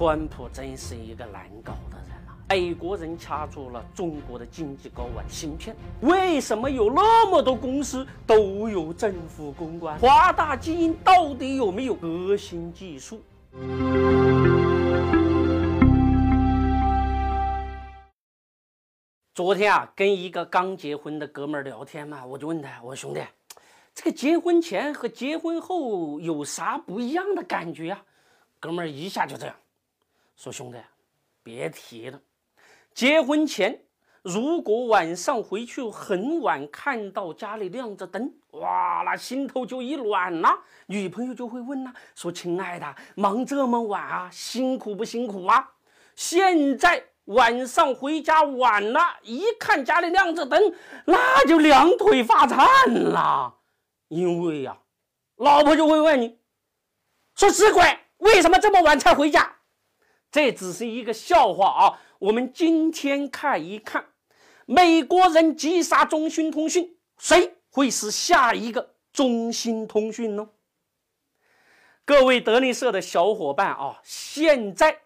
川普真是一个难搞的人啊！美国人掐住了中国的经济睾丸芯片，为什么有那么多公司都有政府公关？华大基因到底有没有核心技术？昨天啊，跟一个刚结婚的哥们儿聊天嘛，我就问他，我说兄弟，这个结婚前和结婚后有啥不一样的感觉啊？哥们儿一下就这样。说兄弟，别提了。结婚前，如果晚上回去很晚，看到家里亮着灯，哇，那心头就一暖呐。女朋友就会问呐，说亲爱的，忙这么晚啊，辛苦不辛苦啊？现在晚上回家晚了，一看家里亮着灯，那就两腿发颤了。因为呀，老婆就会问你，说死鬼，为什么这么晚才回家？这只是一个笑话啊！我们今天看一看，美国人击杀中兴通讯，谁会是下一个中兴通讯呢？各位德林社的小伙伴啊，现在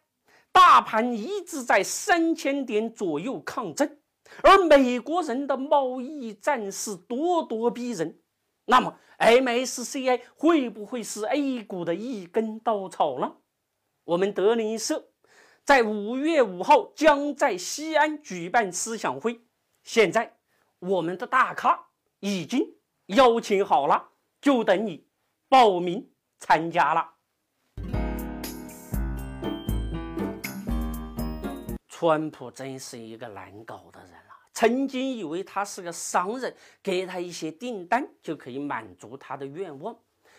大盘一直在三千点左右抗震，而美国人的贸易战是咄咄逼人，那么 MSCI 会不会是 A 股的一根稻草呢？我们德林社。在五月五号将在西安举办思想会，现在我们的大咖已经邀请好了，就等你报名参加了。川普真是一个难搞的人啊！曾经以为他是个商人，给他一些订单就可以满足他的愿望，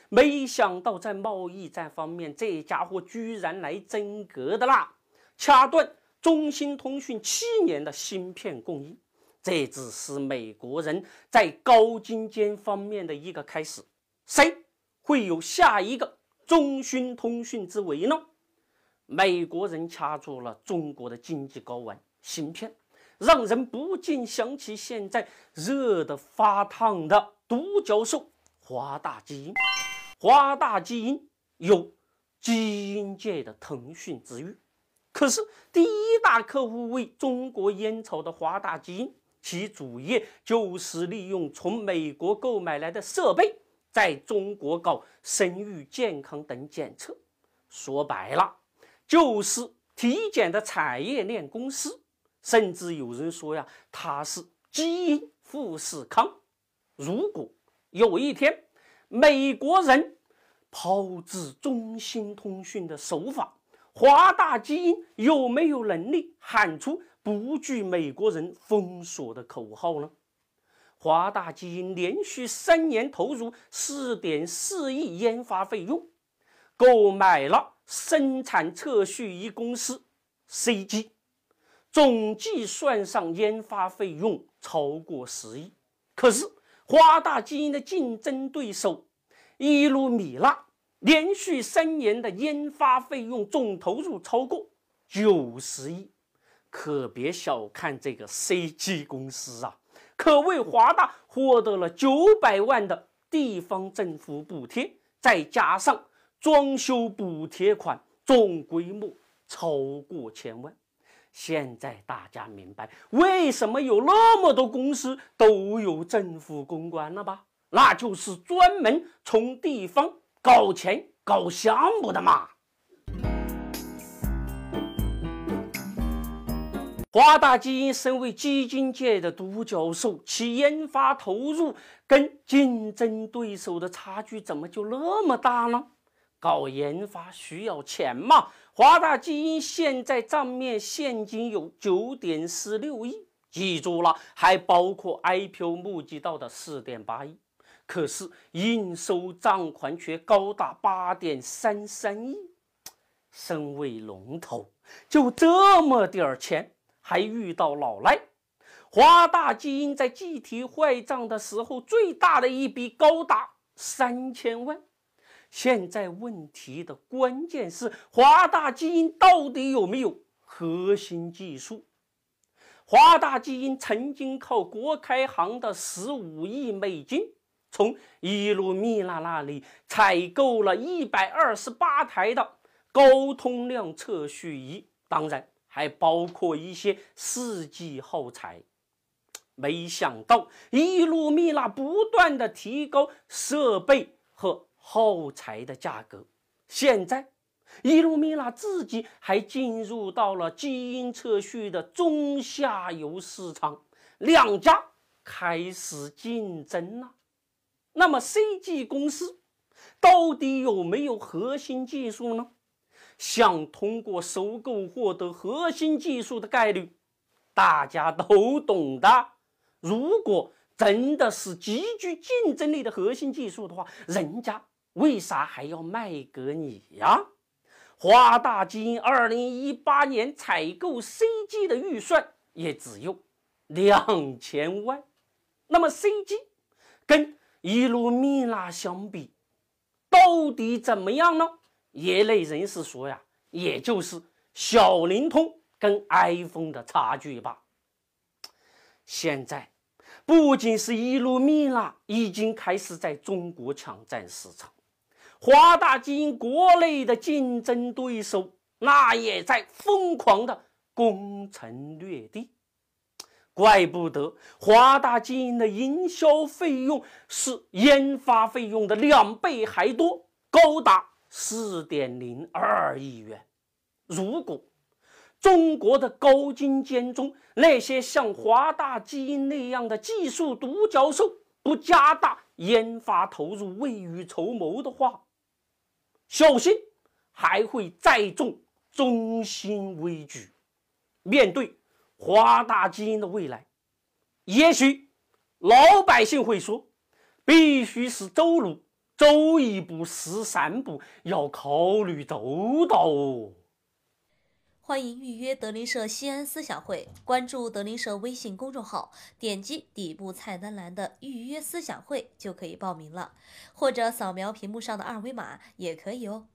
没想到在贸易战方面，这家伙居然来真格的啦！掐断中兴通讯七年的芯片供应，这只是美国人在高精尖方面的一个开始。谁会有下一个中兴通讯之为呢？美国人掐住了中国的经济睾丸芯片，让人不禁想起现在热得发烫的独角兽华大基因。华大基因有基因界的腾讯之誉。可是，第一大客户为中国烟草的华大基因，其主业就是利用从美国购买来的设备，在中国搞生育、健康等检测。说白了，就是体检的产业链公司。甚至有人说呀，它是基因富士康。如果有一天，美国人抛掷中兴通讯的手法，华大基因有没有能力喊出不惧美国人封锁的口号呢？华大基因连续三年投入四点四亿研发费用，购买了生产测序仪公司 CG，总计算上研发费用超过十亿。可是华大基因的竞争对手伊鲁米纳。连续三年的研发费用总投入超过九十亿，可别小看这个 CG 公司啊，可为华大获得了九百万的地方政府补贴，再加上装修补贴款，总规模超过千万。现在大家明白为什么有那么多公司都有政府公关了吧？那就是专门从地方。搞钱、搞项目的嘛。华大基因身为基金界的独角兽，其研发投入跟竞争对手的差距怎么就那么大呢？搞研发需要钱嘛。华大基因现在账面现金有九点四六亿，记住了，还包括 IPO 募集到的四点八亿。可是应收账款却高达八点三三亿，身为龙头，就这么点儿钱，还遇到老赖。华大基因在计提坏账的时候，最大的一笔高达三千万。现在问题的关键是，华大基因到底有没有核心技术？华大基因曾经靠国开行的十五亿美金。从伊鲁米纳那里采购了一百二十八台的高通量测序仪，当然还包括一些试剂耗材。没想到伊鲁米娜不断的提高设备和耗材的价格，现在伊鲁米娜自己还进入到了基因测序的中下游市场，两家开始竞争了。那么 CG 公司到底有没有核心技术呢？想通过收购获得核心技术的概率，大家都懂的。如果真的是极具竞争力的核心技术的话，人家为啥还要卖给你呀？华大基因二零一八年采购 CG 的预算也只有两千万，那么 CG 跟伊鲁米娜相比，到底怎么样呢？业内人士说呀，也就是小灵通跟 iPhone 的差距吧。现在。不仅是伊鲁米娜已经开始在中国抢占市场，华大基因国内的竞争对手那也在疯狂的攻城略地，怪不得华大基因的营销费用是研发费用的两倍还多，高达四点零二亿元。如果中国的高精尖中，那些像华大基因那样的技术独角兽不加大研发投入、未雨绸缪的话，小心还会再中中心危局。面对华大基因的未来，也许老百姓会说：“必须是走路走一步是三步，要考虑周到哦。”欢迎预约德林社西安思想会，关注德林社微信公众号，点击底部菜单栏的预约思想会就可以报名了，或者扫描屏幕上的二维码也可以哦。